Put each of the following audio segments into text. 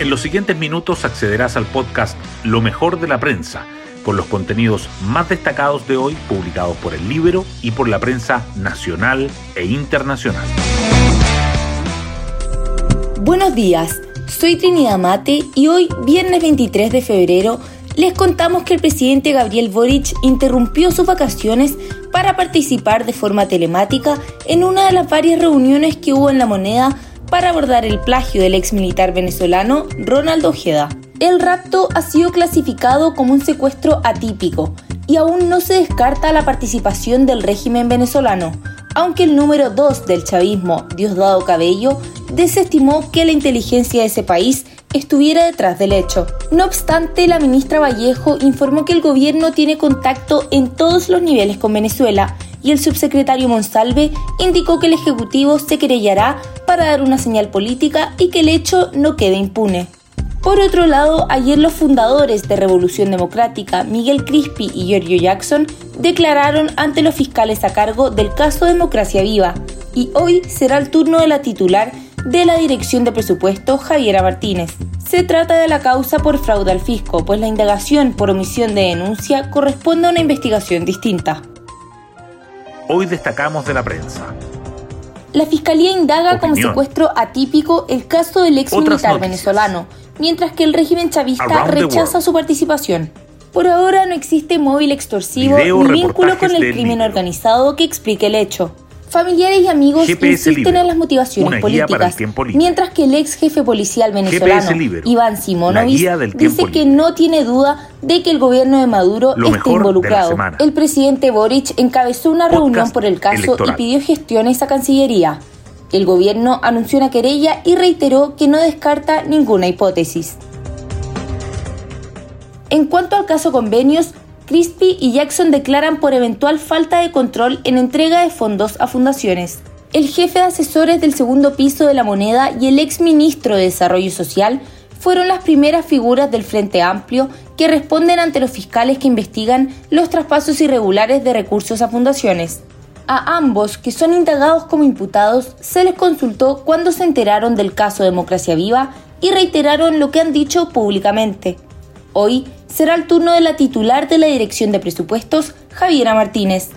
En los siguientes minutos accederás al podcast Lo mejor de la prensa, con los contenidos más destacados de hoy publicados por el libro y por la prensa nacional e internacional. Buenos días, soy Trinidad Mate y hoy, viernes 23 de febrero, les contamos que el presidente Gabriel Boric interrumpió sus vacaciones para participar de forma telemática en una de las varias reuniones que hubo en la moneda para abordar el plagio del ex militar venezolano Ronaldo Ojeda. El rapto ha sido clasificado como un secuestro atípico y aún no se descarta la participación del régimen venezolano, aunque el número 2 del chavismo, Diosdado Cabello, desestimó que la inteligencia de ese país estuviera detrás del hecho. No obstante, la ministra Vallejo informó que el gobierno tiene contacto en todos los niveles con Venezuela y el subsecretario Monsalve indicó que el Ejecutivo se querellará para dar una señal política y que el hecho no quede impune. Por otro lado, ayer los fundadores de Revolución Democrática, Miguel Crispi y Giorgio Jackson, declararon ante los fiscales a cargo del caso Democracia Viva, y hoy será el turno de la titular de la Dirección de Presupuesto, Javiera Martínez. Se trata de la causa por fraude al fisco, pues la indagación por omisión de denuncia corresponde a una investigación distinta. Hoy destacamos de la prensa. La Fiscalía indaga como secuestro atípico el caso del ex militar venezolano, mientras que el régimen chavista rechaza su participación. Por ahora no existe móvil extorsivo ni vínculo con el crimen organizado que explique el hecho. Familiares y amigos insisten en las motivaciones políticas, mientras que el ex jefe policial venezolano, Iván Simonovic, dice que no tiene duda de que el gobierno de Maduro esté involucrado. El presidente Boric encabezó una reunión por el caso y pidió gestiones a Cancillería. El gobierno anunció una querella y reiteró que no descarta ninguna hipótesis. En cuanto al caso convenios, Crispy y Jackson declaran por eventual falta de control en entrega de fondos a fundaciones. El jefe de asesores del segundo piso de la moneda y el ex ministro de Desarrollo Social fueron las primeras figuras del Frente Amplio que responden ante los fiscales que investigan los traspasos irregulares de recursos a fundaciones. A ambos, que son indagados como imputados, se les consultó cuando se enteraron del caso Democracia Viva y reiteraron lo que han dicho públicamente. Hoy será el turno de la titular de la Dirección de Presupuestos, Javiera Martínez.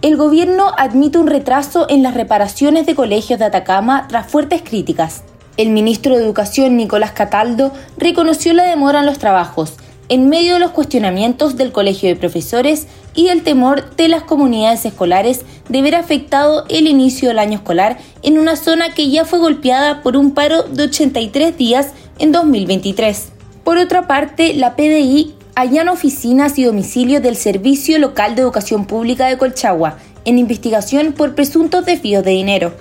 El gobierno admite un retraso en las reparaciones de colegios de Atacama tras fuertes críticas. El ministro de Educación, Nicolás Cataldo, reconoció la demora en los trabajos, en medio de los cuestionamientos del Colegio de Profesores y el temor de las comunidades escolares de ver afectado el inicio del año escolar en una zona que ya fue golpeada por un paro de 83 días en 2023. Por otra parte, la PDI allana oficinas y domicilios del Servicio Local de Educación Pública de Colchagua en investigación por presuntos desvíos de dinero.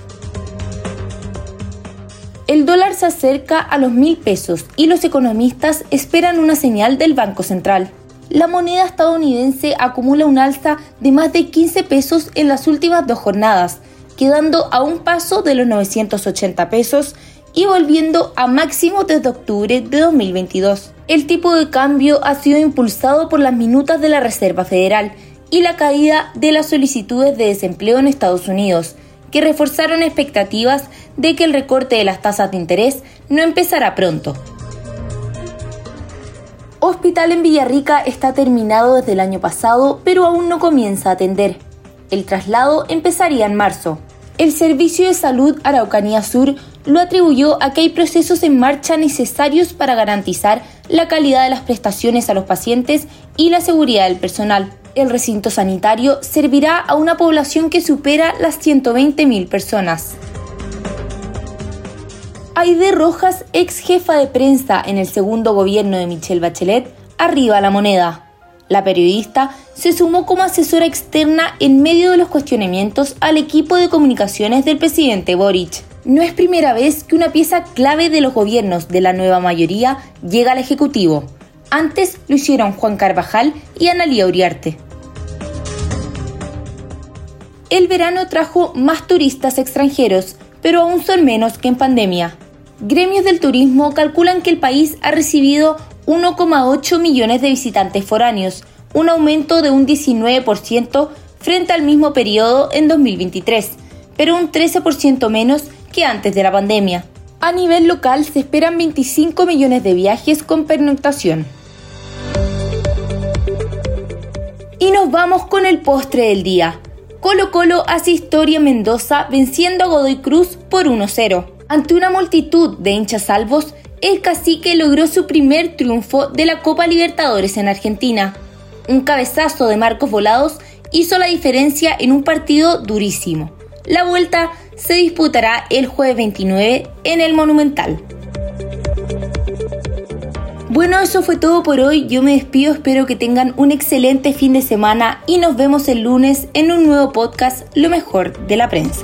El dólar se acerca a los mil pesos y los economistas esperan una señal del Banco Central. La moneda estadounidense acumula un alza de más de 15 pesos en las últimas dos jornadas, quedando a un paso de los 980 pesos y volviendo a máximo desde octubre de 2022. El tipo de cambio ha sido impulsado por las minutas de la Reserva Federal y la caída de las solicitudes de desempleo en Estados Unidos, que reforzaron expectativas de que el recorte de las tasas de interés no empezará pronto. Hospital en Villarrica está terminado desde el año pasado, pero aún no comienza a atender. El traslado empezaría en marzo. El Servicio de Salud Araucanía Sur lo atribuyó a que hay procesos en marcha necesarios para garantizar la calidad de las prestaciones a los pacientes y la seguridad del personal. El recinto sanitario servirá a una población que supera las 120.000 personas. Aide Rojas, ex jefa de prensa en el segundo gobierno de Michelle Bachelet, arriba la moneda. La periodista se sumó como asesora externa en medio de los cuestionamientos al equipo de comunicaciones del presidente Boric. No es primera vez que una pieza clave de los gobiernos de la nueva mayoría llega al Ejecutivo. Antes lo hicieron Juan Carvajal y Analía Uriarte. El verano trajo más turistas extranjeros, pero aún son menos que en pandemia. Gremios del turismo calculan que el país ha recibido 1,8 millones de visitantes foráneos, un aumento de un 19% frente al mismo periodo en 2023, pero un 13% menos que antes de la pandemia. A nivel local se esperan 25 millones de viajes con pernoctación. Y nos vamos con el postre del día. Colo Colo hace historia en Mendoza venciendo a Godoy Cruz por 1-0. Ante una multitud de hinchas salvos, el cacique logró su primer triunfo de la Copa Libertadores en Argentina. Un cabezazo de Marcos Volados hizo la diferencia en un partido durísimo. La vuelta se disputará el jueves 29 en el Monumental. Bueno, eso fue todo por hoy. Yo me despido, espero que tengan un excelente fin de semana y nos vemos el lunes en un nuevo podcast, Lo mejor de la prensa.